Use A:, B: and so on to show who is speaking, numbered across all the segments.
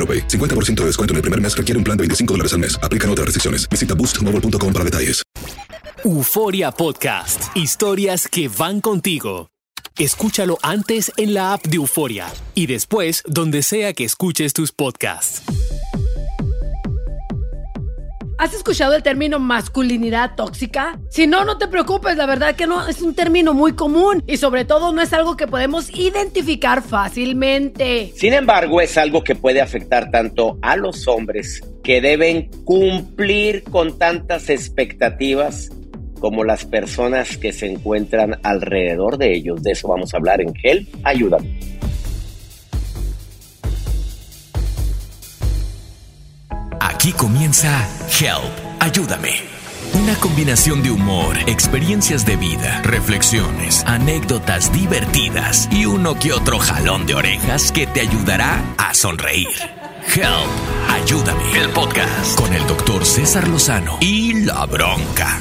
A: AroPay. 50% de descuento en el primer mes requiere un plan de 25 dólares al mes. Aplican otras restricciones. Visita boostmobile.com para detalles.
B: Euforia Podcast. Historias que van contigo. Escúchalo antes en la app de Euforia y después donde sea que escuches tus podcasts.
C: ¿Has escuchado el término masculinidad tóxica? Si no, no te preocupes, la verdad que no es un término muy común y sobre todo no es algo que podemos identificar fácilmente.
D: Sin embargo, es algo que puede afectar tanto a los hombres que deben cumplir con tantas expectativas como las personas que se encuentran alrededor de ellos. De eso vamos a hablar en Help. Ayúdame.
B: Aquí comienza Help, ayúdame. Una combinación de humor, experiencias de vida, reflexiones, anécdotas divertidas y uno que otro jalón de orejas que te ayudará a sonreír. Help, ayúdame. El podcast con el doctor César Lozano y la bronca.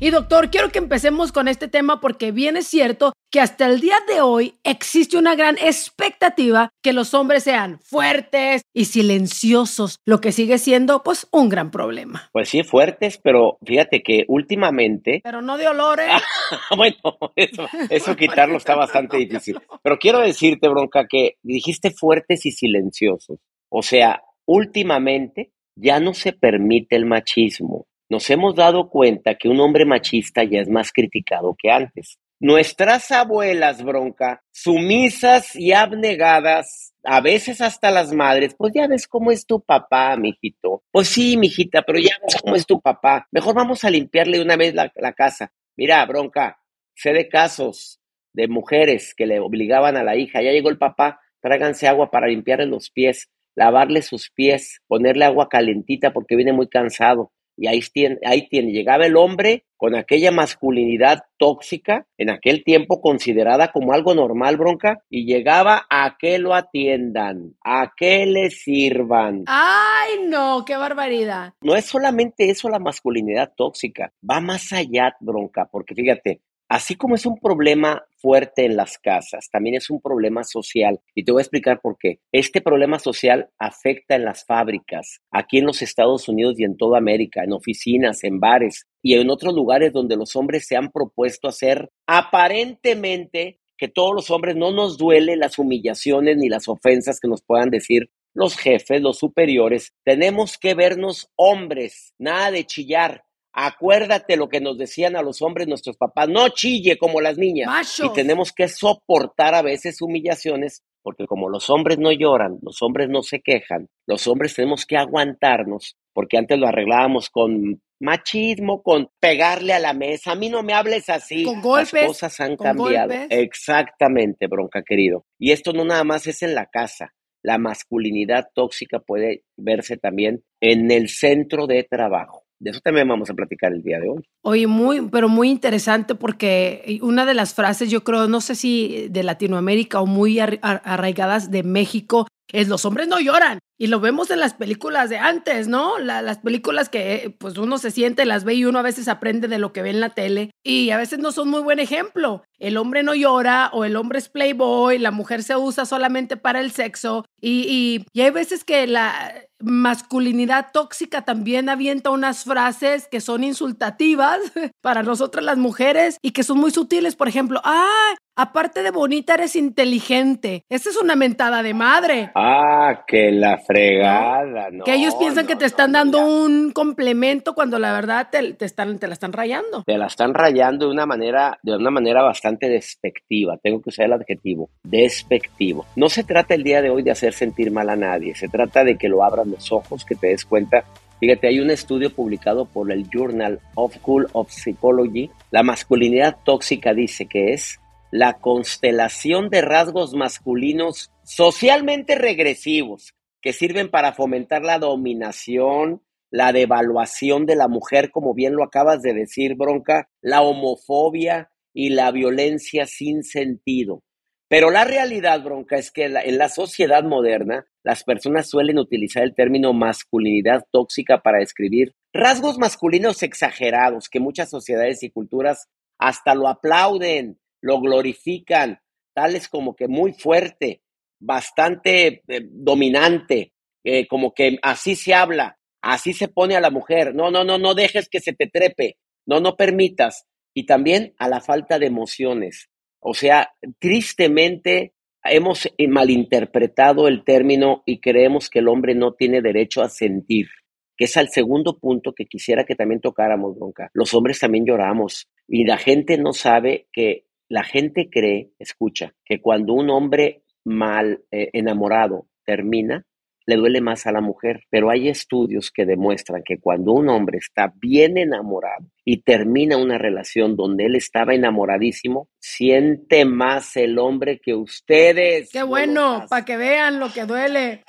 C: Y doctor, quiero que empecemos con este tema porque bien es cierto que hasta el día de hoy existe una gran expectativa que los hombres sean fuertes y silenciosos, lo que sigue siendo pues un gran problema.
D: Pues sí, fuertes, pero fíjate que últimamente...
C: Pero no de olores.
D: bueno, eso, eso quitarlo está bastante difícil. Pero quiero decirte, bronca, que dijiste fuertes y silenciosos. O sea, últimamente ya no se permite el machismo nos hemos dado cuenta que un hombre machista ya es más criticado que antes. Nuestras abuelas, bronca, sumisas y abnegadas, a veces hasta las madres, pues ya ves cómo es tu papá, mijito. Pues sí, mijita, pero ya ves cómo es tu papá. Mejor vamos a limpiarle una vez la, la casa. Mira, bronca, sé de casos de mujeres que le obligaban a la hija, ya llegó el papá, tráiganse agua para limpiarle los pies, lavarle sus pies, ponerle agua calentita porque viene muy cansado. Y ahí tiene, ahí tiene, llegaba el hombre con aquella masculinidad tóxica, en aquel tiempo considerada como algo normal, bronca, y llegaba a que lo atiendan, a que le sirvan.
C: ¡Ay, no! ¡Qué barbaridad!
D: No es solamente eso la masculinidad tóxica, va más allá, bronca, porque fíjate, Así como es un problema fuerte en las casas, también es un problema social. Y te voy a explicar por qué. Este problema social afecta en las fábricas, aquí en los Estados Unidos y en toda América, en oficinas, en bares y en otros lugares donde los hombres se han propuesto hacer aparentemente que todos los hombres no nos duele las humillaciones ni las ofensas que nos puedan decir los jefes, los superiores. Tenemos que vernos hombres, nada de chillar Acuérdate lo que nos decían a los hombres nuestros papás, no chille como las niñas. Y tenemos que soportar a veces humillaciones, porque como los hombres no lloran, los hombres no se quejan, los hombres tenemos que aguantarnos, porque antes lo arreglábamos con machismo, con pegarle a la mesa. A mí no me hables así.
C: Con golpes.
D: Las cosas han cambiado. Exactamente, bronca querido. Y esto no nada más es en la casa. La masculinidad tóxica puede verse también en el centro de trabajo. De eso también vamos a platicar el día de hoy.
C: Oye, muy, pero muy interesante porque una de las frases, yo creo, no sé si de Latinoamérica o muy arraigadas de México, es los hombres no lloran. y lo vemos en las películas de antes, ¿no? las películas que pues uno se siente, las ve y uno a veces aprende de lo que ve en la tele y a veces no son muy buen ejemplo. El hombre no llora o el hombre es playboy, la mujer se usa solamente para el sexo y, y, y hay veces que la masculinidad tóxica también avienta unas frases que son insultativas para nosotras las mujeres y que son muy sutiles. Por ejemplo, ah, aparte de bonita, eres inteligente. Esa es una mentada de madre.
D: Ah, que la fregada, ¿no?
C: que ellos piensan que te están dando un complemento cuando la verdad te, están, te la están rayando.
D: Te la están rayando de una manera, de una manera bastante despectiva. Tengo que usar el adjetivo, despectivo. No se trata el día de hoy de hacer sentir mal a nadie. Se trata de que lo abran los ojos, que te des cuenta. Fíjate, hay un estudio publicado por el Journal of School of Psychology. La masculinidad tóxica dice que es la constelación de rasgos masculinos socialmente regresivos que sirven para fomentar la dominación, la devaluación de la mujer, como bien lo acabas de decir, Bronca, la homofobia y la violencia sin sentido. Pero la realidad, Bronca, es que en la sociedad moderna las personas suelen utilizar el término masculinidad tóxica para describir rasgos masculinos exagerados que muchas sociedades y culturas hasta lo aplauden, lo glorifican, tales como que muy fuerte, bastante eh, dominante, eh, como que así se habla, así se pone a la mujer, no, no, no, no dejes que se te trepe, no, no permitas, y también a la falta de emociones. O sea, tristemente hemos malinterpretado el término y creemos que el hombre no tiene derecho a sentir, que es el segundo punto que quisiera que también tocáramos, Bronca. Los hombres también lloramos y la gente no sabe que, la gente cree, escucha, que cuando un hombre mal eh, enamorado termina, le duele más a la mujer, pero hay estudios que demuestran que cuando un hombre está bien enamorado y termina una relación donde él estaba enamoradísimo, siente más el hombre que ustedes.
C: Qué bueno, para que vean lo que duele.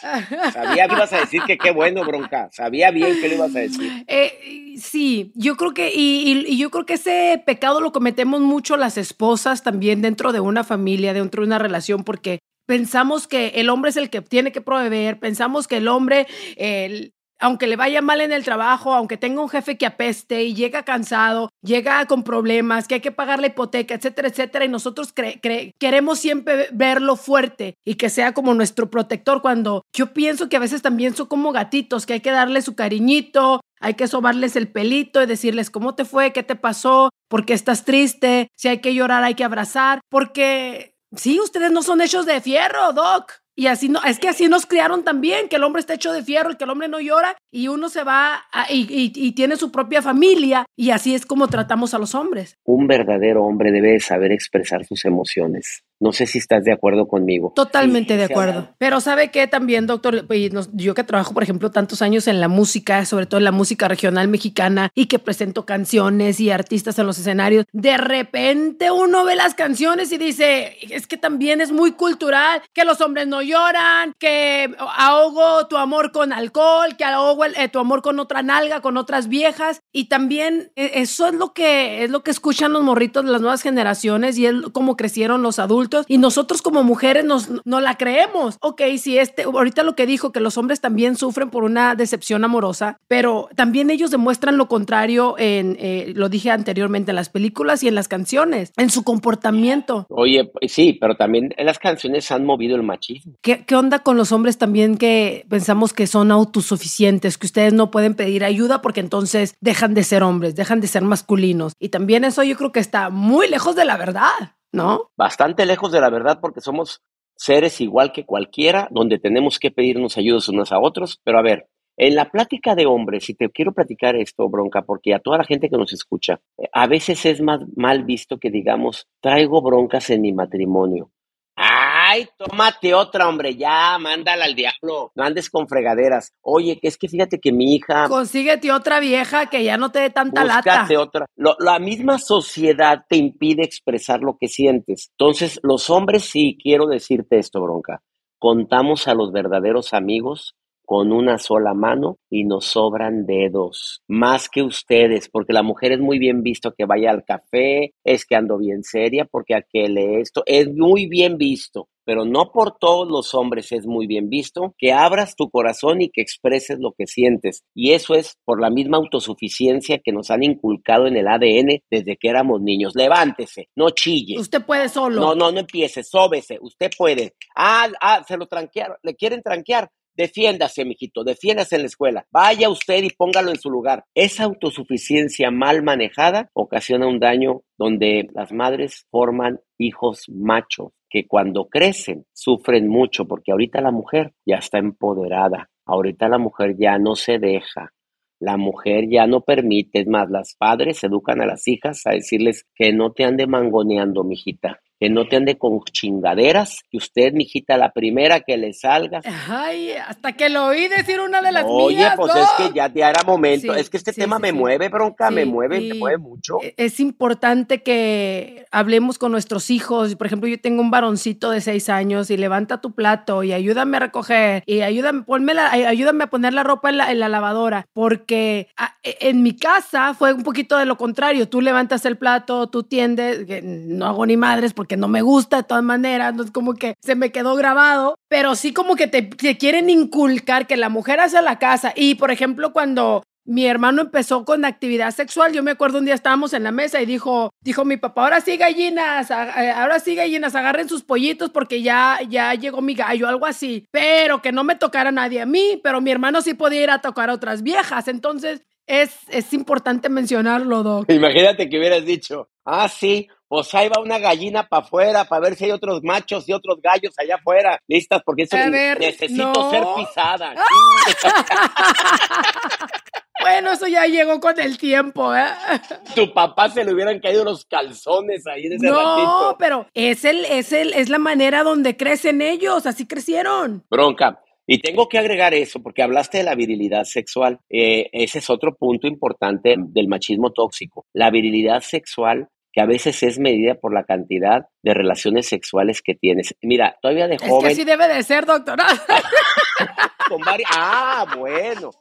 D: Sabía que ibas a decir que qué bueno, bronca. Sabía bien que le ibas a decir.
C: Eh, sí, yo creo que, y, y yo creo que ese pecado lo cometemos mucho las esposas también dentro de una familia, dentro de una relación, porque Pensamos que el hombre es el que tiene que proveer, pensamos que el hombre, aunque le vaya mal en el trabajo, aunque tenga un jefe que apeste y llega cansado, llega con problemas, que hay que pagar la hipoteca, etcétera, etcétera, y nosotros queremos siempre verlo fuerte y que sea como nuestro protector cuando yo pienso que a veces también son como gatitos, que hay que darle su cariñito, hay que sobarles el pelito y decirles cómo te fue, qué te pasó, por qué estás triste, si hay que llorar hay que abrazar, porque Sí, ustedes no son hechos de fierro, Doc. Y así no, es que así nos criaron también, que el hombre está hecho de fierro, y que el hombre no llora y uno se va y, y, tiene su propia familia y así es como tratamos a los hombres.
D: Un verdadero hombre debe saber expresar sus emociones. No sé si estás de acuerdo conmigo.
C: Totalmente de acuerdo. Pero sabe que también, doctor, yo que trabajo, por ejemplo, tantos años en la música, sobre todo en la música regional mexicana, y que presento canciones y artistas en los escenarios, de repente uno ve las canciones y dice, es que también es muy cultural, que los hombres no lloran, que ahogo tu amor con alcohol, que ahogo eh, tu amor con otra nalga, con otras viejas, y también eh, eso es lo que es lo que escuchan los morritos de las nuevas generaciones y es como crecieron los adultos y nosotros como mujeres nos, no la creemos. Ok, si este, ahorita lo que dijo, que los hombres también sufren por una decepción amorosa, pero también ellos demuestran lo contrario en, eh, lo dije anteriormente, en las películas y en las canciones, en su comportamiento.
D: Oye, sí, pero también en las canciones han movido el machismo.
C: ¿Qué, ¿Qué onda con los hombres también que pensamos que son autosuficientes, que ustedes no pueden pedir ayuda porque entonces dejan de ser hombres, dejan de ser masculinos? Y también eso yo creo que está muy lejos de la verdad. ¿no?
D: Bastante lejos de la verdad porque somos seres igual que cualquiera, donde tenemos que pedirnos ayudas unos a otros. Pero a ver, en la plática de hombres, si te quiero platicar esto, bronca, porque a toda la gente que nos escucha, eh, a veces es más mal visto que digamos, traigo broncas en mi matrimonio. Ay, tómate otra, hombre, ya, mándala al diablo. No andes con fregaderas. Oye, que es que fíjate que mi hija.
C: Consíguete otra vieja que ya no te dé tanta lata.
D: otra. la misma sociedad te impide expresar lo que sientes. Entonces, los hombres, sí, quiero decirte esto, bronca. Contamos a los verdaderos amigos con una sola mano y nos sobran dedos, más que ustedes, porque la mujer es muy bien visto que vaya al café, es que ando bien seria, porque aquel esto, es muy bien visto. Pero no por todos los hombres es muy bien visto que abras tu corazón y que expreses lo que sientes. Y eso es por la misma autosuficiencia que nos han inculcado en el ADN desde que éramos niños. Levántese, no chille.
C: Usted puede solo.
D: No, no, no empiece, sóbese, usted puede. Ah, ah, se lo tranquearon, le quieren tranquear. Defiéndase, mijito, defiéndase en la escuela. Vaya usted y póngalo en su lugar. Esa autosuficiencia mal manejada ocasiona un daño donde las madres forman hijos machos que cuando crecen sufren mucho porque ahorita la mujer ya está empoderada, ahorita la mujer ya no se deja, la mujer ya no permite, es más, las padres educan a las hijas a decirles que no te ande mangoneando, mijita, que no te ande con chingaderas, que usted, mijita, la primera que le salga.
C: Ay, hasta que lo oí decir una de las
D: Oye,
C: mías.
D: pues
C: ¿no?
D: es que ya, ya era momento.
C: Sí,
D: es que este
C: sí,
D: tema
C: sí,
D: me mueve, bronca, me mueve, me mueve mucho.
C: e- Es importante que hablemos con nuestros hijos. Por ejemplo, yo tengo un varoncito de seis años y levanta tu plato y ayúdame a recoger y ayúdame, ponme la- ay- ayúdame a poner la ropa en la, en la lavadora. Porque a- e- en mi casa fue un poquito de lo contrario. Tú levantas el plato, tú tiendes, no hago ni madres porque no me gusta de todas maneras. No es como que se me quedó grabado, pero sí como que te, quieren inculcar que la mujer hace la casa. Y por ejemplo, cuando mi hermano empezó con actividad sexual. Yo me acuerdo un día estábamos en la mesa y dijo, dijo mi papá, ahora sí gallinas, eh, ahora sí gallinas, agarren sus pollitos porque ya, ya llegó mi gallo, algo así. Pero que no me tocara nadie a mí, pero mi hermano sí podía ir a tocar a otras viejas. Entonces es, es importante mencionarlo, Doc.
D: Imagínate que hubieras dicho, ah, sí, pues ahí va una gallina para afuera para ver si hay otros machos y otros gallos allá afuera, listas, porque eso
C: ver,
D: necesito
C: no.
D: ser pisada.
C: Bueno, eso ya llegó con el tiempo, ¿eh?
D: tu papá se le hubieran caído los calzones ahí en ese
C: No,
D: ratito.
C: pero es el, es el, es la manera donde crecen ellos, así crecieron.
D: Bronca. Y tengo que agregar eso, porque hablaste de la virilidad sexual. Eh, ese es otro punto importante del machismo tóxico. La virilidad sexual, que a veces es medida por la cantidad de relaciones sexuales que tienes. Mira, todavía de
C: Es que
D: joven,
C: así debe de ser, doctora.
D: con varias... Ah, bueno.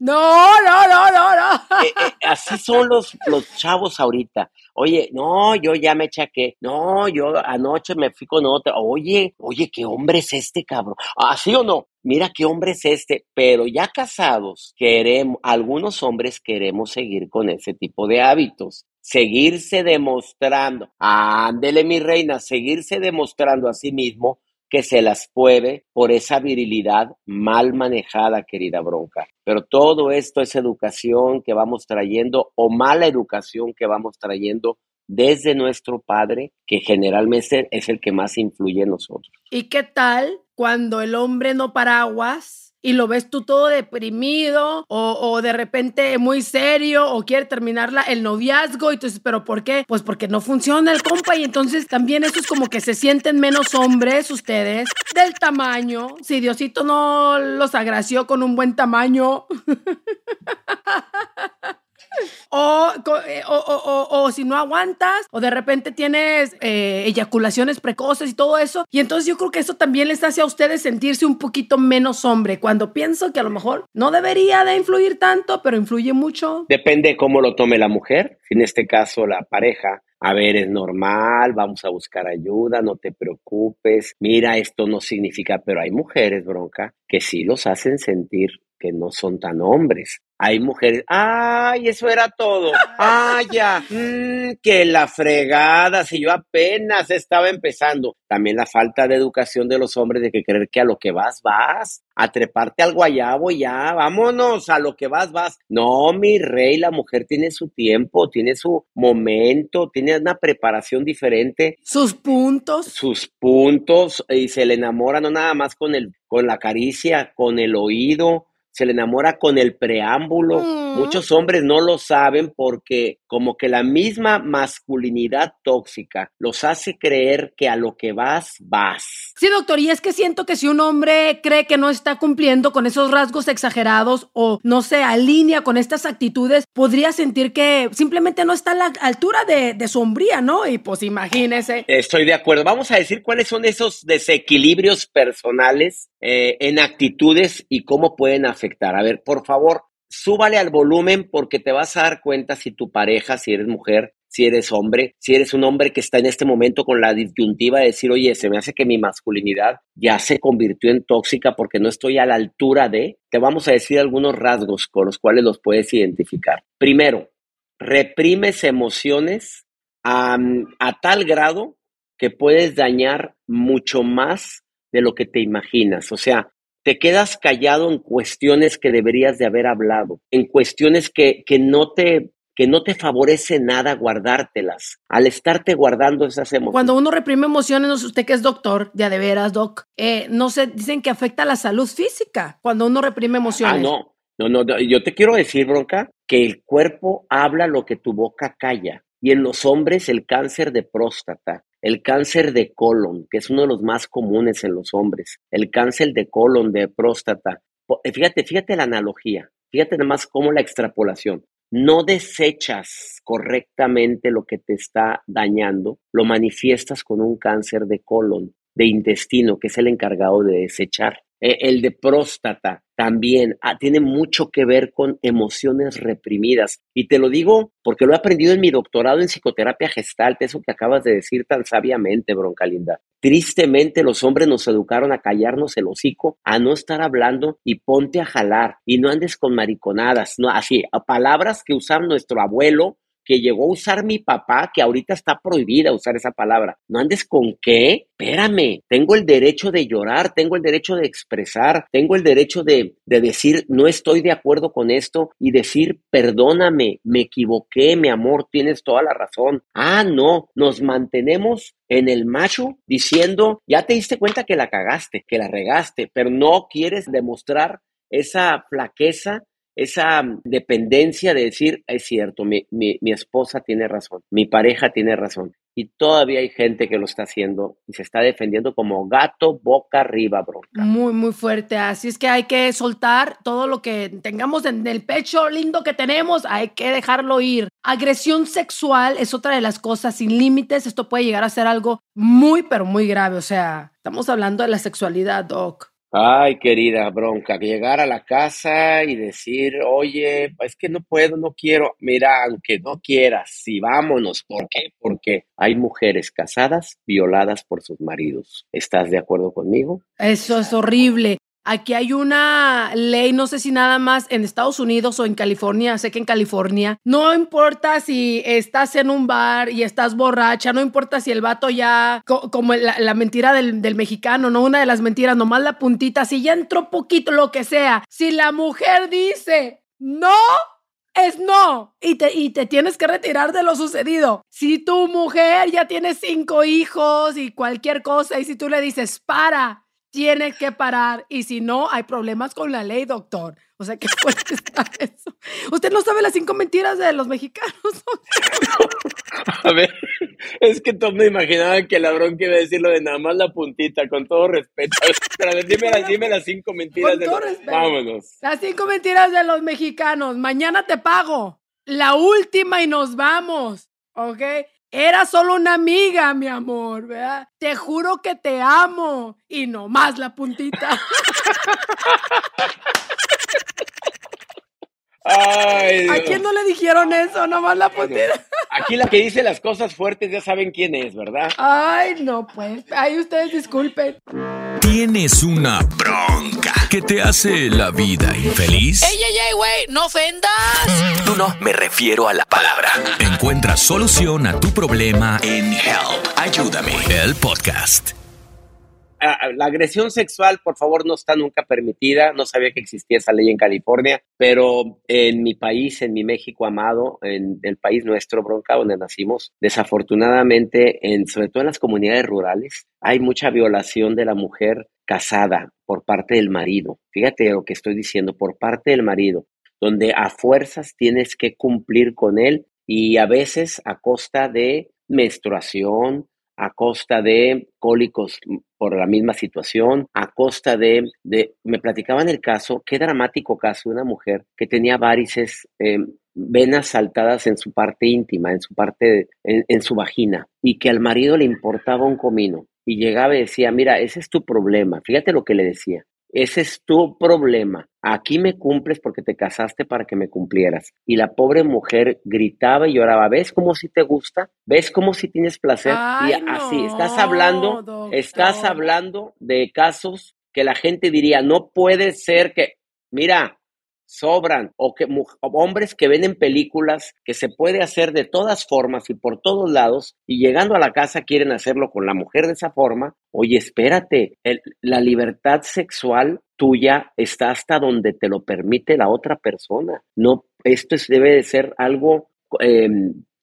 C: No, no, no, no, no.
D: Eh, eh, así son los, los chavos ahorita. Oye, no, yo ya me chaqué. No, yo anoche me fui con otra. Oye, oye, ¿qué hombre es este, cabrón? ¿Así o no? Mira qué hombre es este. Pero ya casados, queremos, algunos hombres queremos seguir con ese tipo de hábitos. Seguirse demostrando. Ándele, mi reina, seguirse demostrando a sí mismo que se las puede por esa virilidad mal manejada, querida bronca. Pero todo esto es educación que vamos trayendo o mala educación que vamos trayendo desde nuestro padre, que generalmente es el que más influye en nosotros.
C: ¿Y qué tal cuando el hombre no paraguas y lo ves tú todo deprimido o, o de repente muy serio o quiere terminar la- el noviazgo y tú dices, pero ¿por qué? Pues porque no funciona el compa y entonces también eso es como que se sienten menos hombres ustedes del tamaño. Si Diosito no los agració con un buen tamaño. Eh, o, o- o- o si no aguantas, o de repente tienes eh, eyaculaciones precoces y todo eso. Y entonces yo creo que eso también les hace a ustedes sentirse un poquito menos hombre, cuando pienso que a lo mejor no debería de influir tanto, pero influye mucho.
D: Depende cómo lo tome la mujer, en este caso la pareja. A ver, es normal, vamos a buscar ayuda, no te preocupes. Mira, esto no significa, pero hay mujeres, bronca, que sí los hacen sentir que no son tan hombres. Hay mujeres, ay, eso era todo. Ay, ya, mm, que la fregada, si yo apenas estaba empezando. También la falta de educación de los hombres de que creer que a lo que vas, vas. A treparte al guayabo ya, vámonos, a lo que vas, vas. No, mi rey, la mujer tiene su tiempo, tiene su momento, tiene una preparación diferente
C: Sus puntos.
D: sus puntos y se le enamora no nada más con el con la caricia, con el oído, se le enamora con el preámbulo.
C: Mm.
D: Muchos hombres no lo saben porque como que la misma masculinidad tóxica los hace creer que a lo que vas vas.
C: Sí, doctor, y es que siento que si un hombre cree que no está cumpliendo con esos rasgos exagerados o no se alinea con estas actitudes, podría sentir que simplemente no está a la altura de, de su hombría, ¿no? Y pues imagínese.
D: Estoy de acuerdo. Vamos a decir cuáles son esos desequilibrios personales eh, en actitudes y cómo pueden afectar. A ver, por favor, súbale al volumen porque te vas a dar cuenta si tu pareja, si eres mujer, si eres hombre, si eres un hombre que está en este momento con la disyuntiva de decir, oye, se me hace que mi masculinidad ya se convirtió en tóxica porque no estoy a la altura de, te vamos a decir algunos rasgos con los cuales los puedes identificar. Primero, reprimes emociones a, a tal grado que puedes dañar mucho más de lo que te imaginas. O sea, te quedas callado en cuestiones que deberías de haber hablado, en cuestiones que, que no te que no te favorece nada guardártelas, al estarte guardando esas emociones.
C: Cuando uno reprime emociones, usted que es doctor, ya de veras, doc, eh, no se dicen que afecta a la salud física cuando uno reprime emociones.
D: Ah, no, no, no, yo te quiero decir, bronca, que el cuerpo habla lo que tu boca calla. Y en los hombres el cáncer de próstata, el cáncer de colon, que es uno de los más comunes en los hombres, el cáncer de colon, de próstata. Fíjate, fíjate la analogía, fíjate nada más cómo la extrapolación no desechas correctamente lo que te está dañando, lo manifiestas con un cáncer de colon, de intestino, que es el encargado de desechar. E, el de próstata también ah, tiene mucho que ver con emociones reprimidas. Y te lo digo porque lo he aprendido en mi doctorado en psicoterapia gestalt, eso que acabas de decir tan sabiamente, Broncalinda. Tristemente los hombres nos educaron a callarnos el hocico, a no estar hablando y ponte a jalar y no andes con mariconadas, no así, a palabras que usaba nuestro abuelo que llegó a usar mi papá, que ahorita está prohibida usar esa palabra. No andes con qué. Espérame, tengo el derecho de llorar, tengo el derecho de expresar, tengo el derecho de, de decir no estoy de acuerdo con esto y decir perdóname, me equivoqué, mi amor, tienes toda la razón. Ah, no, nos mantenemos en el macho diciendo, ya te diste cuenta que la cagaste, que la regaste, pero no quieres demostrar esa flaqueza esa dependencia de decir, es cierto, mi, mi, esposa tiene razón, mi pareja tiene razón. Y todavía hay gente que lo está haciendo y se está defendiendo como gato boca arriba, bro.
C: Muy, muy fuerte. Así es que hay que soltar todo lo que tengamos en el pecho lindo que tenemos, hay que dejarlo ir. Agresión sexual es otra de las cosas sin límites. Esto puede llegar a ser algo muy, pero muy grave. O sea, estamos hablando de la sexualidad, Doc.
D: Ay, querida bronca, llegar a la casa y decir, oye, es que no puedo, no quiero. Mira, aunque no quieras, sí, vámonos. ¿Por qué? Porque hay mujeres casadas violadas por sus maridos. ¿Estás de acuerdo conmigo?
C: Eso es horrible. Aquí hay una ley, no sé si nada más en Estados Unidos o en California, sé que en California, no importa si estás en un bar y estás borracha, no importa si el vato ya, como la, mentira del, del, mexicano, no una de las mentiras, nomás la puntita, si ya entró poquito, lo que sea, si la mujer dice no, es no. Y te, y te tienes que retirar de lo sucedido. Si tu mujer ya tiene cinco hijos y cualquier cosa, y si tú le dices, para, tiene que parar y si no, hay problemas con la ley, doctor. O sea, ¿qué puede estar eso? Usted no sabe las cinco mentiras de los mexicanos.
D: A ver, es que todos me imaginaban que la bronca iba a decir lo de nada más la puntita, con todo respeto. Pero a ver, dime, las, dime las cinco mentiras de los... Vámonos.
C: Las cinco mentiras de los mexicanos. Mañana te pago. La última y nos vamos. ¿Ok? Era solo una amiga, mi amor, ¿verdad? Te juro que te amo. Y no más la puntita.
D: Ay,
C: ¿A quién no le dijeron eso? Nomás la puntita.
D: Aquí la que dice las cosas fuertes ya saben quién es, ¿verdad?
C: Ay, no, pues. Ay, ustedes disculpen.
B: Tienes una bronca que te hace la vida infeliz.
E: ¡Ey, ey, ey, güey! ¡No ofendas!
B: No, no, me refiero a la palabra. Encuentra solución a tu problema en Help. Ayúdame. El podcast.
D: La agresión sexual, por favor, no está nunca permitida. No sabía que existía esa ley en California, pero en mi país, en mi México amado, en el país nuestro, Bronca, donde nacimos, desafortunadamente, en, sobre todo en las comunidades rurales, hay mucha violación de la mujer casada por parte del marido. Fíjate lo que estoy diciendo, por parte del marido, donde a fuerzas tienes que cumplir con él y a veces a costa de menstruación, a costa de cólicos por la misma situación, a costa de, de me platicaban el caso, qué dramático caso de una mujer que tenía varices, eh, venas saltadas en su parte íntima, en su parte, en, en su vagina, y que al marido le importaba un comino, y llegaba y decía, mira, ese es tu problema, fíjate lo que le decía, Ese es tu problema. Aquí me cumples porque te casaste para que me cumplieras. Y la pobre mujer gritaba y lloraba. ¿Ves cómo si te gusta? ¿Ves cómo si tienes placer?
C: Ay,
D: y así,
C: no,
D: estás hablando,
C: doctor.
D: estás hablando de casos que la gente diría, no puede ser que, mira, sobran, o que hombres que ven en películas que se puede hacer de todas formas y por todos lados, y llegando a la casa quieren hacerlo con la mujer de esa forma. Oye, espérate, el- la libertad sexual tuya está hasta donde te lo permite la otra persona. No, esto es- debe de ser algo eh,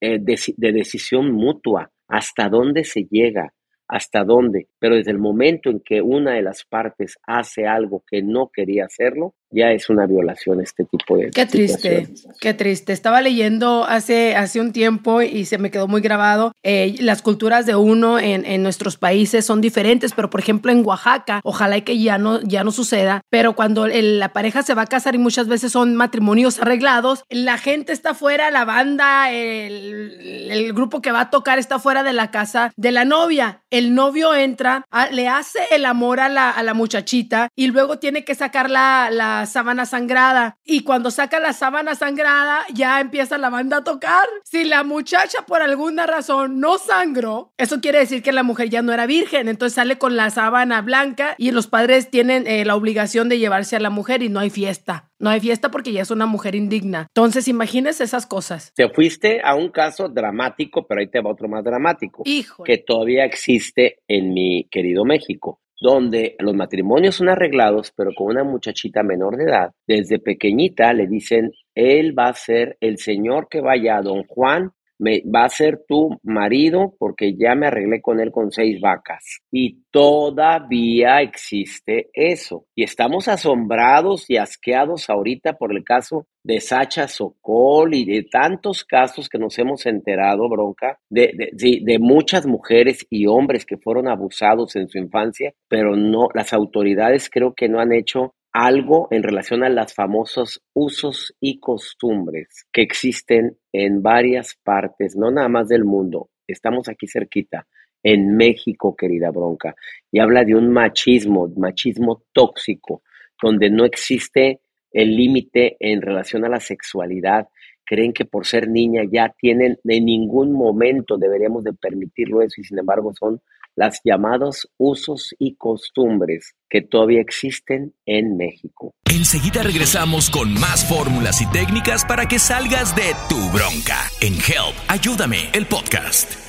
D: eh, de decisión mutua. ¿Hasta dónde se llega? hasta dónde, pero desde el momento en que una de las partes hace algo que no quería hacerlo, ya es una violación este tipo de
C: Qué triste, qué triste. Estaba leyendo hace, hace un tiempo y se me quedó muy grabado. eh, las culturas de uno en, en nuestros países son diferentes, pero por ejemplo en Oaxaca, ojalá que ya no, ya no suceda, pero cuando el- la pareja se va a casar y muchas veces son matrimonios arreglados, la gente está fuera, la banda, el, el grupo que va a tocar está fuera de la casa de la novia. El novio entra, a- le hace el amor a la, a la muchachita y luego tiene que sacar la, la sábana sangrada. Y cuando saca la sábana sangrada, ya empieza la banda a tocar. Si la muchacha por alguna razón no sangró, eso quiere decir que la mujer ya no era virgen. Entonces sale con la sábana blanca y los padres tienen eh, la obligación de llevarse a la mujer y no hay fiesta. No hay fiesta porque ya es una mujer indigna. Entonces imagínese esas cosas.
D: Te fuiste a un caso dramático, pero ahí te va otro más dramático,
C: Hijo.
D: que todavía existe en mi querido México, donde los matrimonios son arreglados, pero con una muchachita menor de edad, desde pequeñita le dicen, él va a ser el señor que vaya a don Juan, me, va a ser tu marido porque ya me arreglé con él con seis vacas. Y todavía existe eso. Y estamos asombrados y asqueados ahorita por el caso de Sacha Sokol y de tantos casos que nos hemos enterado, bronca, de, de, de muchas mujeres y hombres que fueron abusados en su infancia, pero no, las autoridades creo que no han hecho algo en relación a los famosos usos y costumbres que existen en varias partes, no nada más del mundo, estamos aquí cerquita, en México, querida bronca, y habla de un machismo, machismo tóxico, donde no existe el límite en relación a la sexualidad. Creen que por ser niña ya tienen, en ningún momento deberíamos de permitirlo eso y sin embargo son las llamados usos y costumbres que todavía existen en México.
B: Enseguida regresamos con más fórmulas y técnicas para que salgas de tu bronca en Help. Ayúdame, el podcast.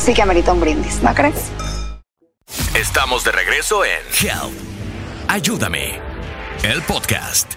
F: sí que amerita un brindis, ¿no crees?
B: Estamos de regreso en Help. Ayúdame, el podcast.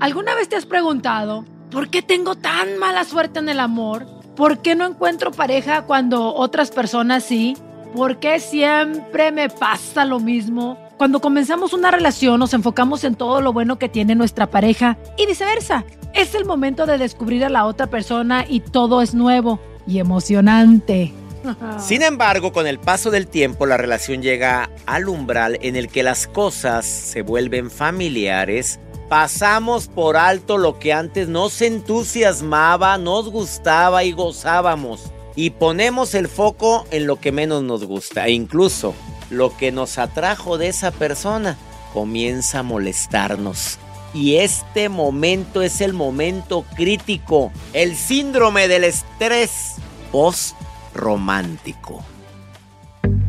C: ¿Alguna vez te has preguntado por qué tengo tan mala suerte en el amor? ¿Por qué no encuentro pareja cuando otras personas sí? ¿Por qué siempre me pasa lo mismo? Cuando comenzamos una relación nos enfocamos en todo lo bueno que tiene nuestra pareja y viceversa. Es el momento de descubrir a la otra persona y todo es nuevo. y emocionante.
G: Sin embargo, con el paso del tiempo, la relación llega al umbral en el que las cosas se vuelven familiares. Pasamos por alto lo que antes nos entusiasmaba, nos gustaba y gozábamos. Y ponemos el foco en lo que menos nos gusta. E incluso lo que nos atrajo de esa persona comienza a molestarnos. Y este momento es el momento crítico, el síndrome del estrés post-romántico.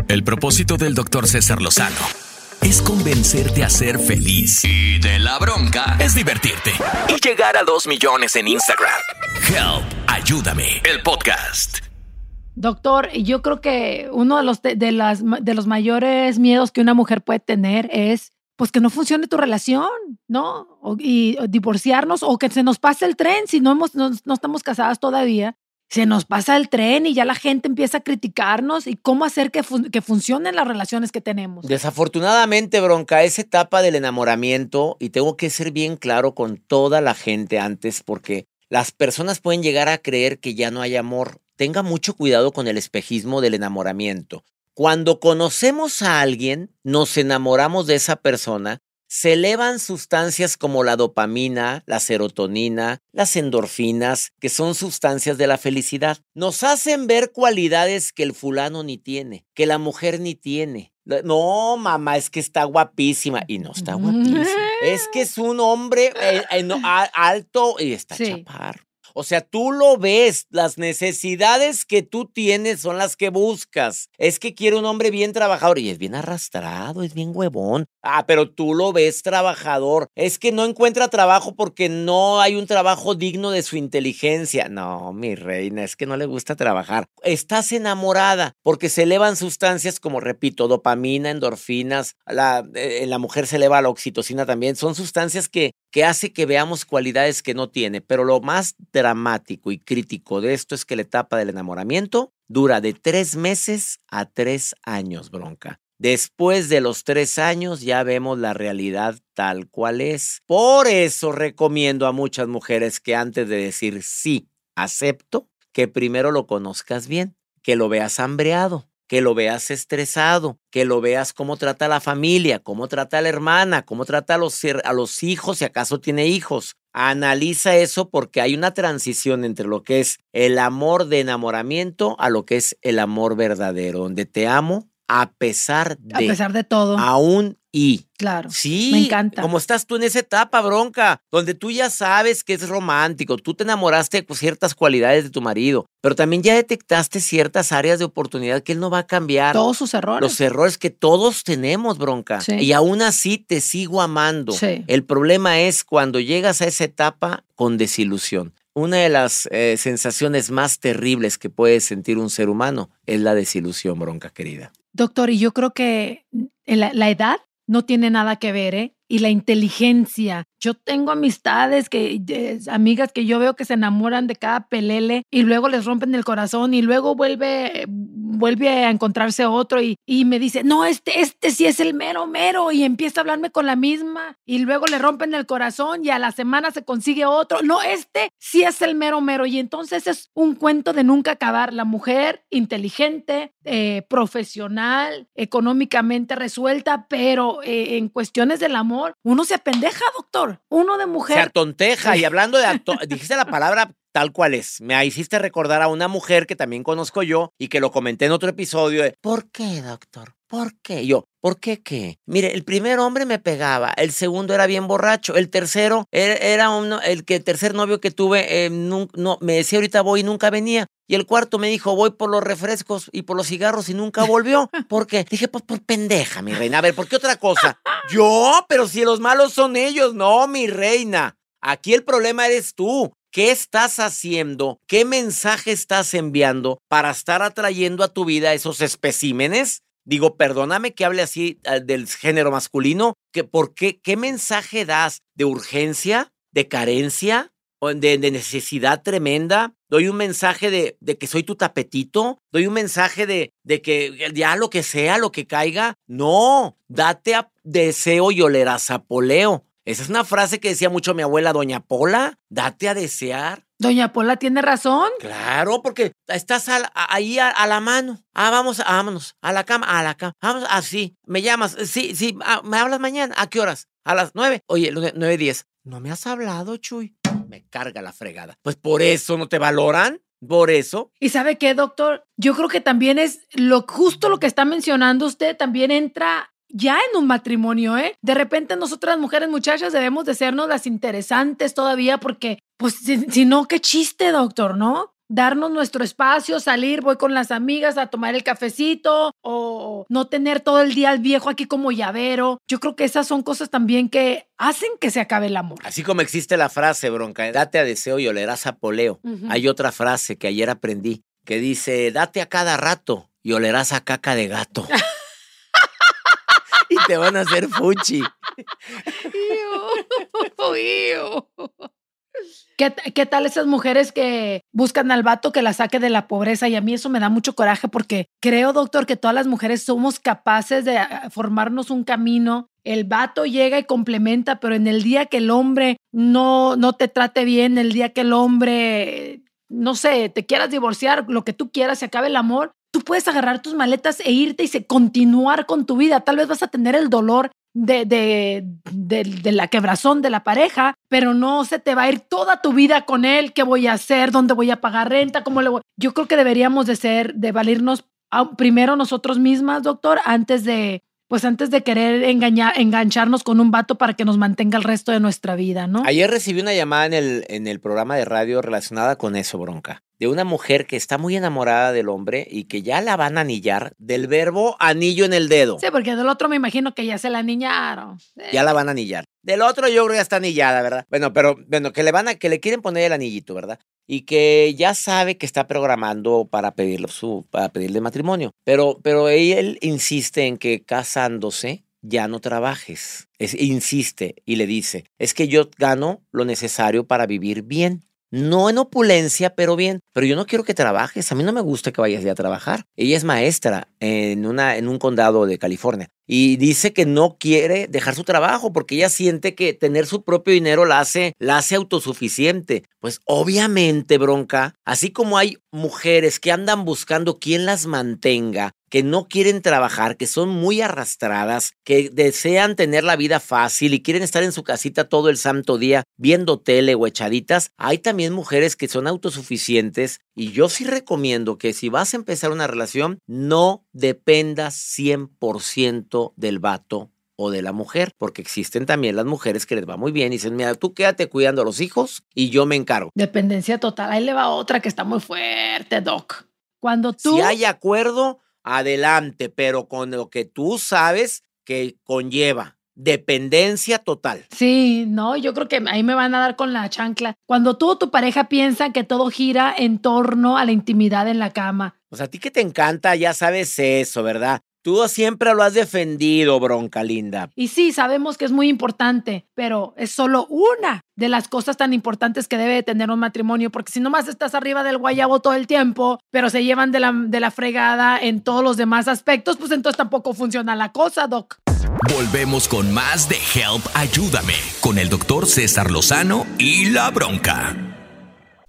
B: El propósito del doctor César Lozano es convencerte a ser feliz. Y de la bronca es divertirte. Y llegar a dos millones en Instagram. Help, ayúdame, el podcast.
C: Doctor, yo creo que uno de los, de, las, de los mayores miedos que una mujer puede tener es pues que no funcione tu relación, ¿no? y divorciarnos o que se nos pase el tren si no, hemos, no, estamos casadas todavía. Se nos pasa el tren y ya la gente empieza a criticarnos y cómo hacer que, que funcionen las relaciones que tenemos.
G: Desafortunadamente, Bronca, esa etapa del enamoramiento, y tengo que ser bien claro con toda la gente antes, porque las personas pueden llegar a creer que ya no hay amor. Tenga mucho cuidado con el espejismo del enamoramiento. Cuando conocemos a alguien, nos enamoramos de esa persona, se elevan sustancias como la dopamina, la serotonina, las endorfinas, que son sustancias de la felicidad. Nos hacen ver cualidades que el fulano ni tiene, que la mujer ni tiene. No, mamá, es que está guapísima. Y no está guapísima. Es que es un hombre eh, eh, alto y está chaparro. O sea, tú lo ves, las necesidades que tú tienes son las que buscas. Es que quiere un hombre bien trabajador y es bien arrastrado, es bien huevón. Ah, pero tú lo ves trabajador. Es que no encuentra trabajo porque no hay un trabajo digno de su inteligencia. No, mi reina, es que no le gusta trabajar. Estás enamorada porque se elevan sustancias como, repito, dopamina, endorfinas. La, eh, la mujer se eleva la oxitocina también. Son sustancias que, que hace que veamos cualidades que no tiene. Pero lo más dramático y crítico de esto es que la etapa del enamoramiento dura de tres meses a tres años, bronca. Después de los tres años ya vemos la realidad tal cual es. Por eso recomiendo a muchas mujeres que antes de decir sí, acepto, que primero lo conozcas bien, que lo veas hambreado, que lo veas estresado, que lo veas cómo trata la familia, cómo trata a la hermana, cómo trata a los, a los hijos, si acaso tiene hijos. Analiza eso porque hay una transición entre lo que es el amor de enamoramiento a lo que es el amor verdadero, donde te amo a pesar de.
C: A pesar de todo.
G: Aún y.
C: Claro.
G: Sí.
C: Me encanta.
G: Como estás tú en esa etapa, bronca, donde tú ya sabes que es romántico, tú te enamoraste de ciertas cualidades de tu marido, pero también ya detectaste ciertas áreas de oportunidad que él no va a cambiar.
C: Todos sus errores.
G: Los errores que todos tenemos, bronca.
C: Sí.
G: Y aún así te sigo amando.
C: Sí.
G: El problema es cuando llegas a esa etapa con desilusión. Una de las eh, sensaciones más terribles que puede sentir un ser humano es la desilusión, bronca querida.
C: Doctor, y yo creo que la, la edad no tiene nada que ver, ¿eh? Y la inteligencia. Yo tengo amistades que, amigas que yo veo que se enamoran de cada pelele y luego les rompen el corazón y luego vuelve, vuelve a encontrarse otro y, y me dice, no, este, este sí es el mero mero y empieza a hablarme con la misma y luego le rompen el corazón y a la semana se consigue otro. No, este sí es el mero mero y entonces es un cuento de nunca acabar. La mujer inteligente, eh, profesional, económicamente resuelta, pero eh, en cuestiones del amor, uno se apendeja, doctor. Uno de mujer.
G: Se atonteja. Y hablando de dijiste la palabra tal cual es. Me hiciste recordar a una mujer que también conozco yo y que lo comenté en otro episodio. De, ¿Por qué, doctor? ¿Por qué? Yo, ¿por qué qué? Mire, el primer hombre me pegaba, el segundo era bien borracho, el tercero era, uno, el que tercer novio que tuve, eh, no, me decía ahorita voy y nunca venía. Y el cuarto me dijo, voy por los refrescos y por los cigarros y nunca volvió. ¿Por qué? Dije, pues por pendeja, mi reina. A ver, ¿por qué otra cosa? Yo, pero si los malos son ellos, no, mi reina. Aquí el problema eres tú. ¿Qué estás haciendo? ¿Qué mensaje estás enviando para estar atrayendo a tu vida esos especímenes? Digo, perdóname que hable así eh, del género masculino, que ¿por qué? ¿Qué mensaje das? ¿De urgencia? ¿De carencia? ¿O de, de necesidad tremenda? ¿Doy un mensaje de, de, que soy tu tapetito? ¿Doy un mensaje de, de que ya lo que sea, lo que caiga? No, date a deseo y olerás a poleo. Esa es una frase que decía mucho mi abuela, Doña Pola, date a desear.
C: Doña Pola tiene razón.
G: Claro, porque estás ahí a, la mano. Ah, vamos, vámonos, a la cama, a la cama. Vamos, así. me llamas, sí, sí, ah, me hablas mañana. ¿A qué horas? A las nueve. Oye, nueve diez. No me has hablado, Chuy. Me carga la fregada. Pues por eso no te valoran. Por eso.
C: ¿Y sabe qué, doctor? Yo creo que también es lo justo lo que está mencionando usted, también entra ya en un matrimonio, ¿eh? De repente nosotras mujeres muchachas debemos de sernos las interesantes todavía porque, pues, si, no, qué chiste, doctor, ¿no? darnos nuestro espacio, salir, voy con las amigas a tomar el cafecito o no tener todo el día al viejo aquí como llavero. Yo creo que esas son cosas también que hacen que se acabe el amor.
G: Así como existe la frase, bronca, date a deseo y olerás a poleo. Hay otra frase que ayer aprendí que dice, date a cada rato y olerás a caca de gato. te van a hacer fuchi.
C: ¿Qué, ¿Qué, tal esas mujeres que buscan al vato que la saque de la pobreza? Y a mí eso me da mucho coraje porque creo, doctor, que todas las mujeres somos capaces de ah, formarnos un camino. El vato llega y complementa, pero en el día que el hombre no, no te trate bien, el día que el hombre, no sé, te quieras divorciar, lo que tú quieras, se acabe el amor, tú puedes agarrar tus maletas e irte y se, continuar con tu vida. Tal vez vas a tener el dolor de, de, de, la quebrazón de la pareja, pero no se te va a ir toda tu vida con él. ¿Qué voy a hacer? ¿Dónde voy a pagar renta? ¿Cómo le voy? Yo creo que deberíamos de ser, de valirnos primero nosotros mismas, doctor, antes de, pues antes de querer engañar, engancharnos con un vato para que nos mantenga el resto de nuestra vida, ¿no?
G: Ayer recibí una llamada en el, en el programa de radio relacionada con eso, bronca de una mujer que está muy enamorada del hombre y que ya la van a anillar del verbo anillo en el dedo.
C: Sí, porque del otro me imagino que ya se la anillaron.
G: Ya la van a anillar. Del otro yo creo que ya está anillada, ¿verdad? Bueno, pero bueno, que le van a, que le quieren poner el anillito, ¿verdad? Y que ya sabe que está programando para pedirle su, para pedirle matrimonio. Pero, pero él insiste en que casándose ya no trabajes. Es, insiste y le dice, es que yo gano lo necesario para vivir bien no en opulencia, pero bien. Pero yo no quiero que trabajes. A mí no me gusta que vayas ya a trabajar. Ella es maestra en, una, en un condado de California y dice que no quiere dejar su trabajo porque ella siente que tener su propio dinero la hace, la hace autosuficiente. Pues obviamente, bronca, así como hay mujeres que andan buscando quién las mantenga, que no quieren trabajar, que son muy arrastradas, que desean tener la vida fácil y quieren estar en su casita todo el santo día viendo tele o echaditas, hay también mujeres que son autosuficientes y yo sí recomiendo que si vas a empezar una relación, no dependas 100% del vato o de la mujer, porque existen también las mujeres que les va muy bien y dicen, mira, tú quédate cuidando a los hijos y yo me encargo.
C: Dependencia total. Ahí le va otra que está muy fuerte, Doc. Cuando tú...
G: Si hay acuerdo, adelante, pero con lo que tú sabes que conlleva dependencia total.
C: Sí, no, yo creo que ahí me van a dar con la chancla. Cuando tú o tu pareja piensan que todo gira en torno a la intimidad en la cama.
G: Pues a ti que te encanta, ya sabes eso, ¿verdad? Tú siempre lo has defendido, bronca linda.
C: Y sí, sabemos que es muy importante, pero es solo una de las cosas tan importantes que debe tener un matrimonio, porque si nomás estás arriba del guayabo todo el tiempo, pero se llevan de la, de la fregada en todos los demás aspectos, pues entonces tampoco funciona la cosa, Doc.
B: Volvemos con más de Help Ayúdame, con el doctor César Lozano y la bronca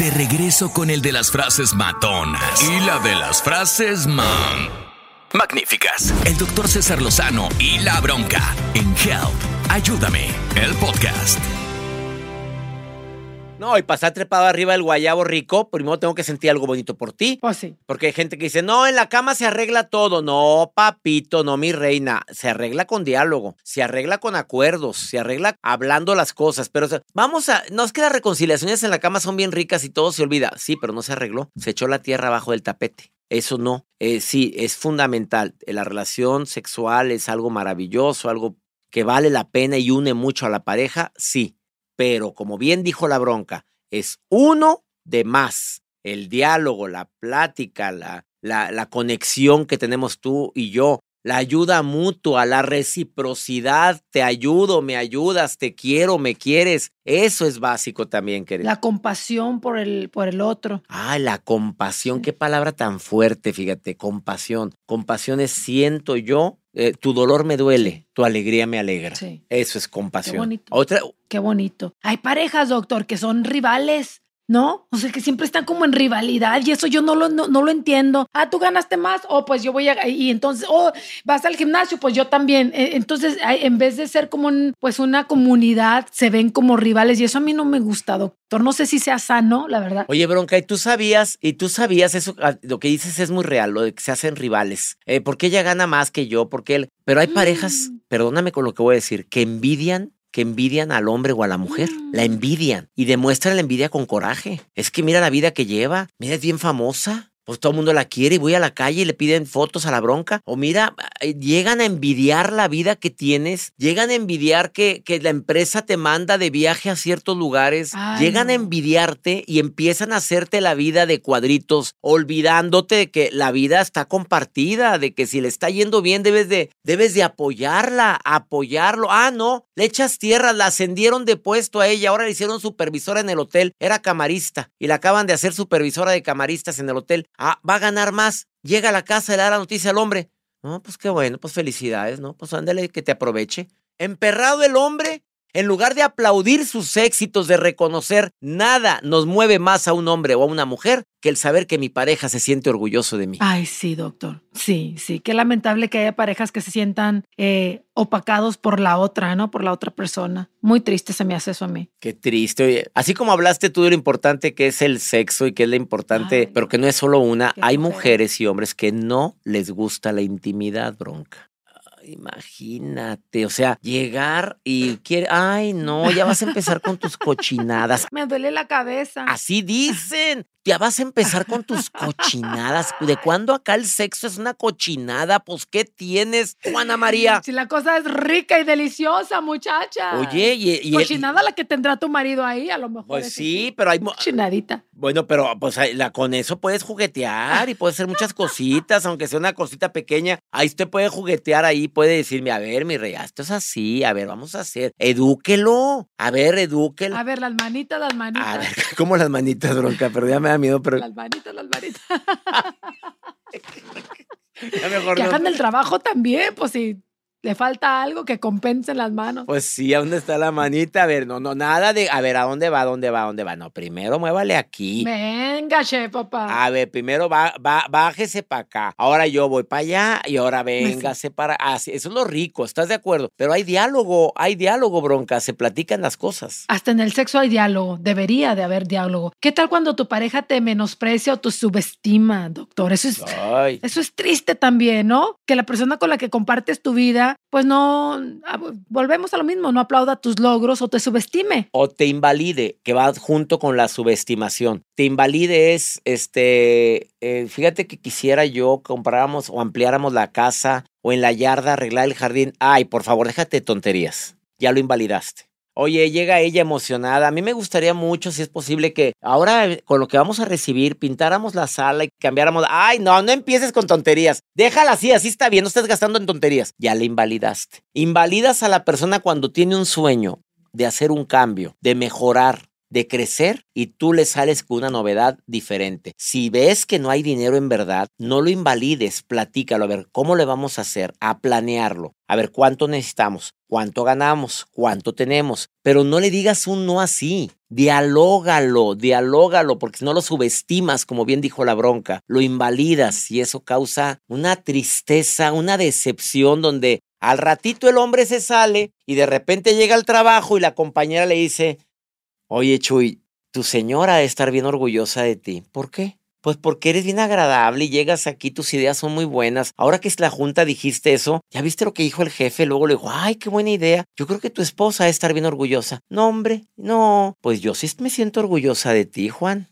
B: De regreso con el de las frases matonas y la de las frases man. Magníficas. El doctor César Lozano y la bronca en Help Ayúdame, el podcast.
G: No, y pasar trepado arriba del guayabo rico, primero tengo que sentir algo bonito por ti.
C: Pues sí.
G: Porque hay gente que dice, no, en la cama se arregla todo. No, papito, no, mi reina. Se arregla con diálogo, se arregla con acuerdos, se arregla hablando las cosas. Pero o sea, vamos a, no es que las reconciliaciones en la cama son bien ricas y todo se olvida. Sí, pero no se arregló. Se echó la tierra abajo del tapete. Eso no. Eh, sí, es fundamental. La relación sexual es algo maravilloso, algo que vale la pena y une mucho a la pareja, sí pero como bien dijo la bronca, es uno de más. El diálogo, la plática, la, la, conexión que tenemos tú y yo, la ayuda mutua, la reciprocidad, te ayudo, me ayudas, te quiero, me quieres. Eso es básico también, querido.
C: La compasión por el, por el otro.
G: Ah, la compasión, qué palabra tan fuerte, fíjate, compasión. Compasión es siento yo, eh, tu dolor me duele, tu alegría me alegra.
C: Sí.
G: Eso es compasión.
C: Qué bonito.
G: Otra,
C: Qué bonito. Hay parejas, doctor, que son rivales. ¿No? O sea, que siempre están como en rivalidad y eso yo no lo, no, no lo entiendo. Ah, tú ganaste más, o pues yo voy a... Y entonces, oh, vas al gimnasio, pues yo también. Eh, Entonces, en vez de ser como un, pues una comunidad, se ven como rivales y eso a mí no me gusta, doctor. No sé si sea sano, la verdad.
G: Oye, Bronca, ¿y tú sabías, y tú sabías eso, ah, lo que dices es muy real, lo de que se hacen rivales? Eh, ¿Por qué ella gana más que yo? Porque él... Pero hay parejas, perdóname con lo que voy a decir, que envidian que envidian al hombre o a la mujer. La envidian y demuestran la envidia con coraje. Es que mira la vida que lleva. Mira, es bien famosa. Pues todo el mundo la quiere y voy a la calle y le piden fotos a la bronca. O mira, eh, llegan a envidiar la vida que tienes. Llegan a envidiar que, que la empresa te manda de viaje a ciertos lugares.
C: Ay,
G: llegan a envidiarte y empiezan a hacerte la vida de cuadritos, olvidándote de que la vida está compartida, de que si le está yendo bien debes de, debes de apoyarla, apoyarlo. Ah, no, le echas tierra, la ascendieron de puesto a ella, ahora le hicieron supervisora en el hotel, era camarista y la acaban de hacer supervisora de camaristas en el hotel. Ah, va a ganar más. Llega a la casa y le da la noticia al hombre. No, pues qué bueno, pues felicidades, ¿no? Pues ándale, que te aproveche. Emperrado el hombre, en lugar de aplaudir sus éxitos, de reconocer, nada nos mueve más a un hombre o a una mujer que el saber que mi pareja se siente orgulloso de mí.
C: Ay, sí, doctor. Sí, sí. Qué lamentable que haya parejas que se sientan eh, opacados por la otra, ¿no? Por la otra persona. Muy triste se me hace eso a mí.
G: Qué triste. Oye, así como hablaste tú de lo importante que es el sexo y que es lo importante, pero que no es solo una, hay mujeres y hombres que no les gusta la intimidad, bronca. Imagínate, o sea, llegar y quiere, ay, no, ya vas a empezar con tus cochinadas.
C: Me duele la cabeza.
G: Así dicen. Ya vas a empezar con tus cochinadas. ¿De cuándo acá el sexo es una cochinada? Pues, ¿qué tienes, Juana María?
C: Si la cosa es rica y deliciosa, muchacha.
G: Oye, y, y-
C: Cochinada la que tendrá tu marido ahí, a lo mejor.
G: Pues
C: es
G: sí, pero hay...
C: Cochinadita.
G: Bueno, pero pues la, con eso puedes juguetear y puedes hacer muchas cositas, aunque sea una cosita pequeña. Ahí usted puede juguetear ahí, puede decirme, a ver, mi rey, esto es así, a ver, vamos a hacer. Edúquelo, a ver, edúquelo.
C: A ver, las manitas, las manitas.
G: A ver, como las manitas, bronca, pero ya me da miedo, pero
C: Las manitas, las manitas.
G: ya mejor
C: que
G: no.
C: hagan el trabajo también, pues si le falta algo que compensen las manos.
G: Pues sí, ¿a dónde está la manita? A ver, no, no, nada de, a ver, ¿a dónde va? ¿A dónde va? ¿A dónde va? No, primero muévale aquí.
C: Venga, che, papá.
G: A ver, primero va, va, bájese para acá. Ahora yo voy para allá y ahora véngase para. Así, eso es lo rico, ¿estás de acuerdo? Pero hay diálogo, hay diálogo, bronca, se platican las cosas.
C: Hasta en el sexo hay diálogo, debería de haber diálogo. ¿Qué tal cuando tu pareja te menosprecia o te subestima, doctor? Eso es,
G: Ay.
C: eso es triste también, ¿no? Que la persona con la que compartes tu vida, pues no, ah, volvemos a lo mismo, no aplauda tus logros o te subestime.
G: O te invalide, que va junto con la subestimación. Te invalide es, este, eh, fíjate que quisiera yo compráramos o ampliáramos la casa o en la yarda arreglar el jardín. Ay, por favor, déjate de tonterías. Ya lo invalidaste. Oye, llega ella emocionada. A mí me gustaría mucho, si es posible, que ahora eh, con lo que vamos a recibir, pintáramos la sala y cambiáramos. Ay, no, no empieces con tonterías. Déjala así, así está bien, no estés gastando en tonterías. Ya le invalidaste. Invalidas a la persona cuando tiene un sueño de hacer un cambio, de mejorar, de crecer y tú le sales con una novedad diferente. Si ves que no hay dinero en verdad, no lo invalides, platícalo, a ver cómo le vamos a hacer, a planearlo, a ver cuánto necesitamos, cuánto ganamos, cuánto tenemos, pero no le digas un no así. Dialógalo, dialógalo, porque no lo subestimas, como bien dijo la bronca, lo invalidas y eso causa una tristeza, una decepción donde Al ratito el hombre se sale y de repente llega al trabajo y la compañera le dice, oye Chuy, tu señora debe estar bien orgullosa de ti. ¿Por qué? Pues porque eres bien agradable y llegas aquí, tus ideas son muy buenas. Ahora que es la junta dijiste eso, ¿ya viste lo que dijo el jefe? Luego le dijo, ay, qué buena idea. Yo creo que tu esposa debe estar bien orgullosa. No, hombre, no. Pues yo sí me siento orgullosa de ti, Juan.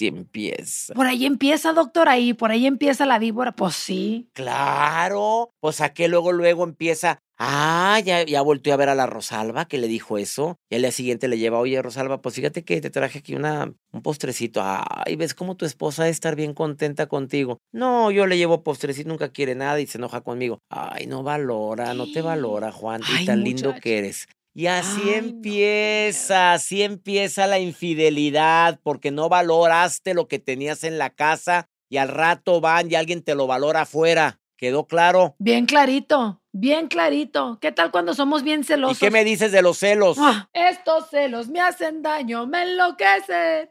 G: Y empieza.
C: Por ahí empieza, doctor, ahí, por ahí empieza la víbora. Pues sí.
G: Claro. Pues a qué luego, luego empieza. Ah, ya, ya volteó a ver a la Rosalba que le dijo eso. Y al día siguiente le lleva, oye, Rosalba, pues fíjate que te traje aquí una, un postrecito. Ay, ves cómo tu esposa debe estar bien contenta contigo. No, yo le llevo postrecito, nunca quiere nada y se enoja conmigo. Ay, no valora, no te valora, Juan, y tan lindo que eres. Y así
C: Ay, no,
G: empieza, así empieza la infidelidad, porque no valoraste lo que tenías en la casa y al rato van y alguien te lo valora afuera. ¿Quedó claro?
C: Bien clarito, bien clarito. ¿Qué tal cuando somos bien
G: ¿Y
C: celosos?
G: qué me dices de los celos?
C: Ah, estos celos me hacen daño, me enloquecen.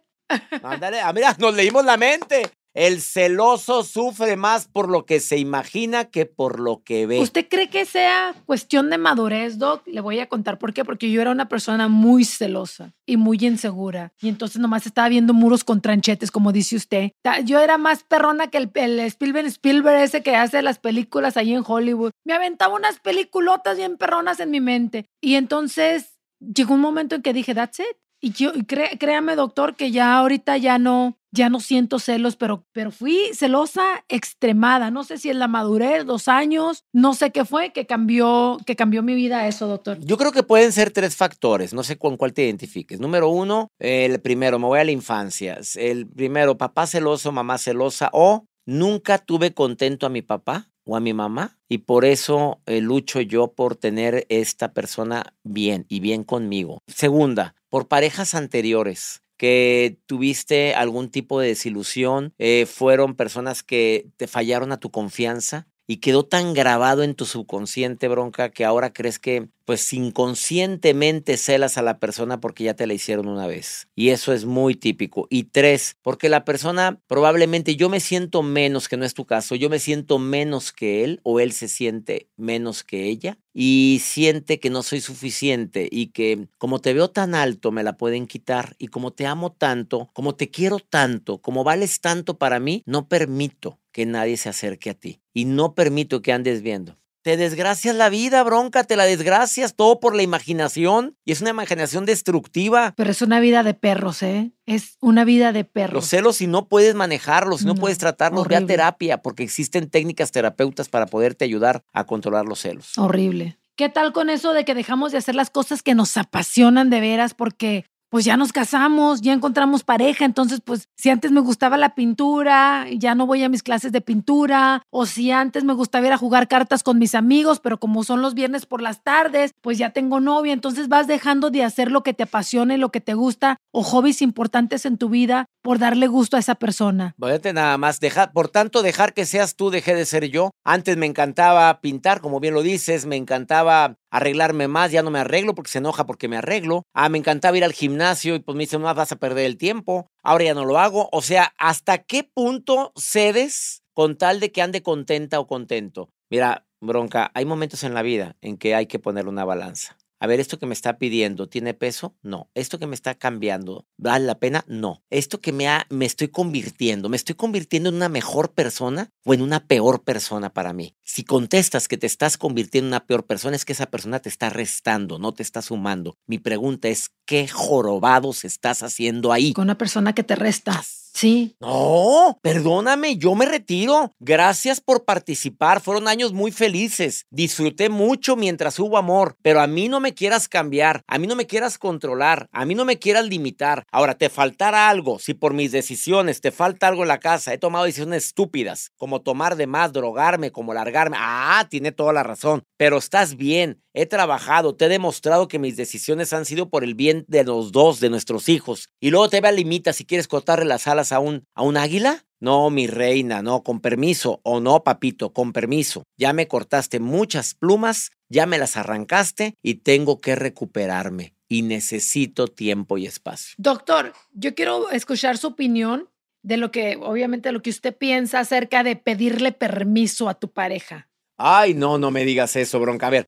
G: Ándale, ah, mira, nos leímos la mente. El celoso sufre más por lo que se imagina que por lo que ve.
C: ¿Usted cree que sea cuestión de madurez, Doc? Le voy a contar por qué. Porque yo era una persona muy celosa y muy insegura. Y entonces nomás estaba viendo muros con tranchetes, como dice usted. Yo era más perrona que el, el Spielberg Spielberg ese que hace las películas ahí en Hollywood. Me aventaba unas peliculotas bien perronas en mi mente. Y entonces llegó un momento en que dije, that's it. Y yo, cré- créame, doctor, que ya ahorita ya no, ya no siento celos, pero, pero fui celosa extremada. No sé si es la madurez, los años, no sé qué fue que cambió, que cambió mi vida eso, doctor.
G: Yo creo que pueden ser tres factores, no sé con cuál te identifiques. Número uno, el primero, me voy a la infancia. El primero, papá celoso, mamá celosa o nunca tuve contento a mi papá o a mi mamá y por eso eh, lucho yo por tener esta persona bien y bien conmigo. Segunda, por parejas anteriores que tuviste algún tipo de desilusión, eh, fueron personas que te fallaron a tu confianza y quedó tan grabado en tu subconsciente, bronca, que ahora crees que pues inconscientemente celas a la persona porque ya te la hicieron una vez. Y eso es muy típico. Y tres, porque la persona probablemente yo me siento menos, que no es tu caso, yo me siento menos que él o él se siente menos que ella y siente que no soy suficiente y que como te veo tan alto me la pueden quitar y como te amo tanto, como te quiero tanto, como vales tanto para mí, no permito que nadie se acerque a ti y no permito que andes viendo. Te desgracias la vida, bronca, te la desgracias todo por la imaginación y es una imaginación destructiva.
C: Pero es una vida de perros, ¿eh? Es una vida de perros.
G: Los celos, si no puedes manejarlos, si no,
C: No,
G: puedes tratarlos, ve a
C: horrible.
G: terapia, porque existen técnicas terapeutas para poderte ayudar a controlar los celos.
C: Horrible. ¿Qué tal con eso de que dejamos de hacer las cosas que nos apasionan de veras porque pues ya nos casamos, ya encontramos pareja, entonces pues si antes me gustaba la pintura, ya no voy a mis clases de pintura, o si antes me gustaba ir a jugar cartas con mis amigos, pero como son los viernes por las tardes, pues ya tengo novia, entonces vas dejando de hacer lo que te apasiona y lo que te gusta o hobbies importantes en tu vida por darle gusto a esa persona.
G: Váyate nada más, dejar, por tanto, dejar que seas tú, dejé de ser yo. Antes me encantaba pintar, como bien lo dices, me encantaba arreglarme más, ya no me arreglo porque se enoja porque me arreglo. Ah, me encantaba ir al gimnasio y pues me dice, no vas a perder el tiempo. Ahora ya no lo hago. O sea, ¿hasta qué punto cedes con tal de que ande contenta o contento? Mira, bronca, hay momentos en la vida en que hay que ponerle una balanza. A ver, esto que me está pidiendo, ¿tiene peso? No. Esto que me está cambiando, ¿vale la pena? No. Esto que me, ha, me estoy convirtiendo, ¿me estoy convirtiendo en una mejor persona o en una peor persona para mí? Si contestas que te estás convirtiendo en una peor persona, es que esa persona te está restando, no te está sumando. Mi pregunta es, ¿qué jorobados estás haciendo ahí?
C: Con una persona que te resta. Sí.
G: No, perdóname, yo me retiro. Gracias por participar. Fueron años muy felices. Disfruté mucho mientras hubo amor, pero a mí no me quieras cambiar, a mí no me quieras controlar, a mí no me quieras limitar. Ahora, te faltará algo. Si por mis decisiones te falta algo en la casa, he tomado decisiones estúpidas, como tomar de más, drogarme, como largarme. Ah, tiene toda la razón. Pero estás bien. He trabajado, te he demostrado que mis decisiones han sido por el bien de los dos, de nuestros hijos. Y luego te limita si quieres cortarle las alas a un, a un águila. No, mi reina, no, con permiso. O no, papito, con permiso. Ya me cortaste muchas plumas, ya me las arrancaste y tengo que recuperarme. Y necesito tiempo y espacio.
C: Doctor, yo quiero escuchar su opinión de lo que, obviamente, lo que usted piensa acerca de pedirle permiso a tu pareja.
G: Ay, no, no me digas eso, bronca. A ver,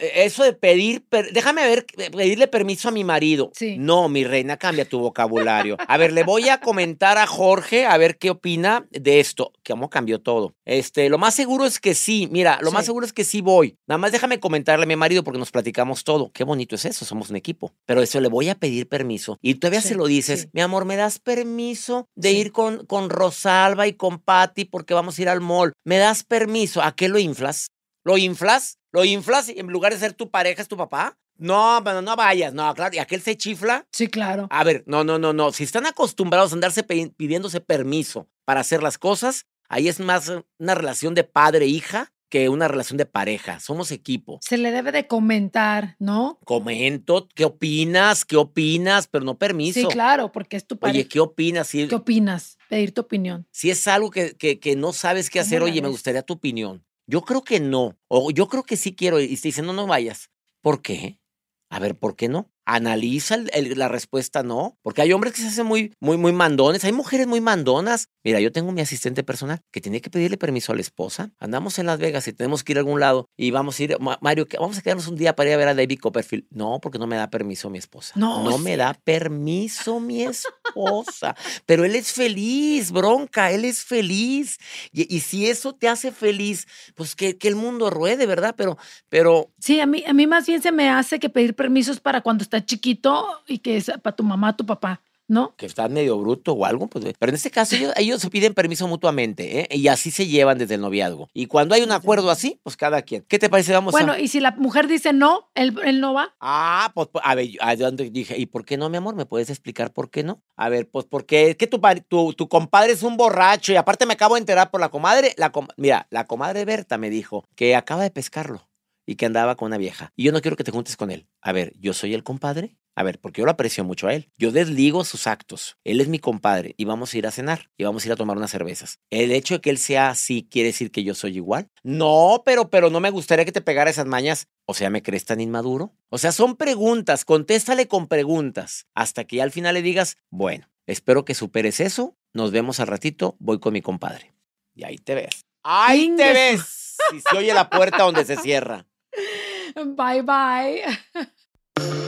G: eso de pedir, déjame ver, pedirle permiso a mi marido.
C: Sí.
G: No, mi reina, cambia tu vocabulario. A ver, le voy a comentar a Jorge a ver qué opina de esto. Que cómo cambió todo. Este, lo más seguro es que sí. Mira, lo más seguro es que sí voy. Nada más déjame comentarle a mi marido porque nos platicamos todo. Qué bonito es eso, somos un equipo. Pero eso le voy a pedir permiso. Y todavía se lo dices, mi amor, ¿me das permiso de ir con, con Rosalba y con Patty porque vamos a ir al mall? ¿Me das permiso? ¿A qué lo inflas? ¿Lo inflas? ¿Lo inflas y en lugar de ser tu pareja es tu papá? No, bueno, no vayas, no, claro. ¿Y aquel se chifla?
C: Sí, claro.
G: A ver, no, no, no, no. Si están acostumbrados a andarse pidiéndose permiso para hacer las cosas, ahí es más una relación de padre-hija que una relación de pareja. Somos equipo.
C: Se le debe de comentar, ¿no?
G: Comento, ¿qué opinas? ¿Qué opinas? Pero no permiso.
C: Sí, claro, porque es tu pareja.
G: Oye, ¿qué opinas?
C: ¿Qué opinas? Pedir tu opinión.
G: Si es algo que, que, que no sabes qué hacer, oye, me gustaría tu opinión. Yo creo que no. O yo creo que sí quiero. Y te dicen, no, no vayas. ¿Por qué? A ver, ¿por qué no? Analiza la respuesta, no. Porque hay hombres que se hacen muy, muy, muy mandones. Hay mujeres muy mandonas. Mira, yo tengo mi asistente personal que tiene que pedirle permiso a la esposa. Andamos en Las Vegas y tenemos que ir a algún lado y vamos a ir, Mario, vamos a quedarnos un día para ir a ver a David Copperfield. No, porque no me da permiso mi esposa.
C: No,
G: no me da permiso mi esposa. Pero él es feliz, bronca, él es feliz. Y, si eso te hace feliz, pues que, que, el mundo ruede, ¿verdad? Pero, pero.
C: Sí, a mí, a mí más bien se me hace que pedir permisos para cuando está chiquito y que es para tu mamá, tu papá. ¿No?
G: Que estás medio bruto o algo, pues. Pero en este caso ellos, se piden permiso mutuamente, ¿eh? Y así se llevan desde el noviazgo. Y cuando hay un acuerdo así, pues cada quien. ¿Qué te parece? Vamos
C: bueno, y si la mujer dice no, él, no va.
G: Ah, pues, a ver, donde dije, ¿y por qué no, mi amor? ¿Me puedes explicar por qué no? A ver, pues porque es que tu, tu, tu compadre es un borracho y aparte me acabo de enterar por la comadre. La mira, la comadre Berta me dijo que acaba de pescarlo y que andaba con una vieja. Y yo no quiero que te juntes con él. A ver, yo soy el compadre a ver, porque yo lo aprecio mucho a él. Yo desligo sus actos. Él es mi compadre y vamos a ir a cenar y vamos a ir a tomar unas cervezas. El hecho de que él sea así quiere decir que yo soy igual. No, pero, pero no me gustaría que te pegara esas mañas. O sea, ¿me crees tan inmaduro? O sea, son preguntas. Contéstale con preguntas hasta que al final le digas, bueno, espero que superes eso. Nos vemos al ratito. Voy con mi compadre. Y ahí te ves. Ahí te ves. Y se oye la puerta donde se cierra.
C: Bye bye.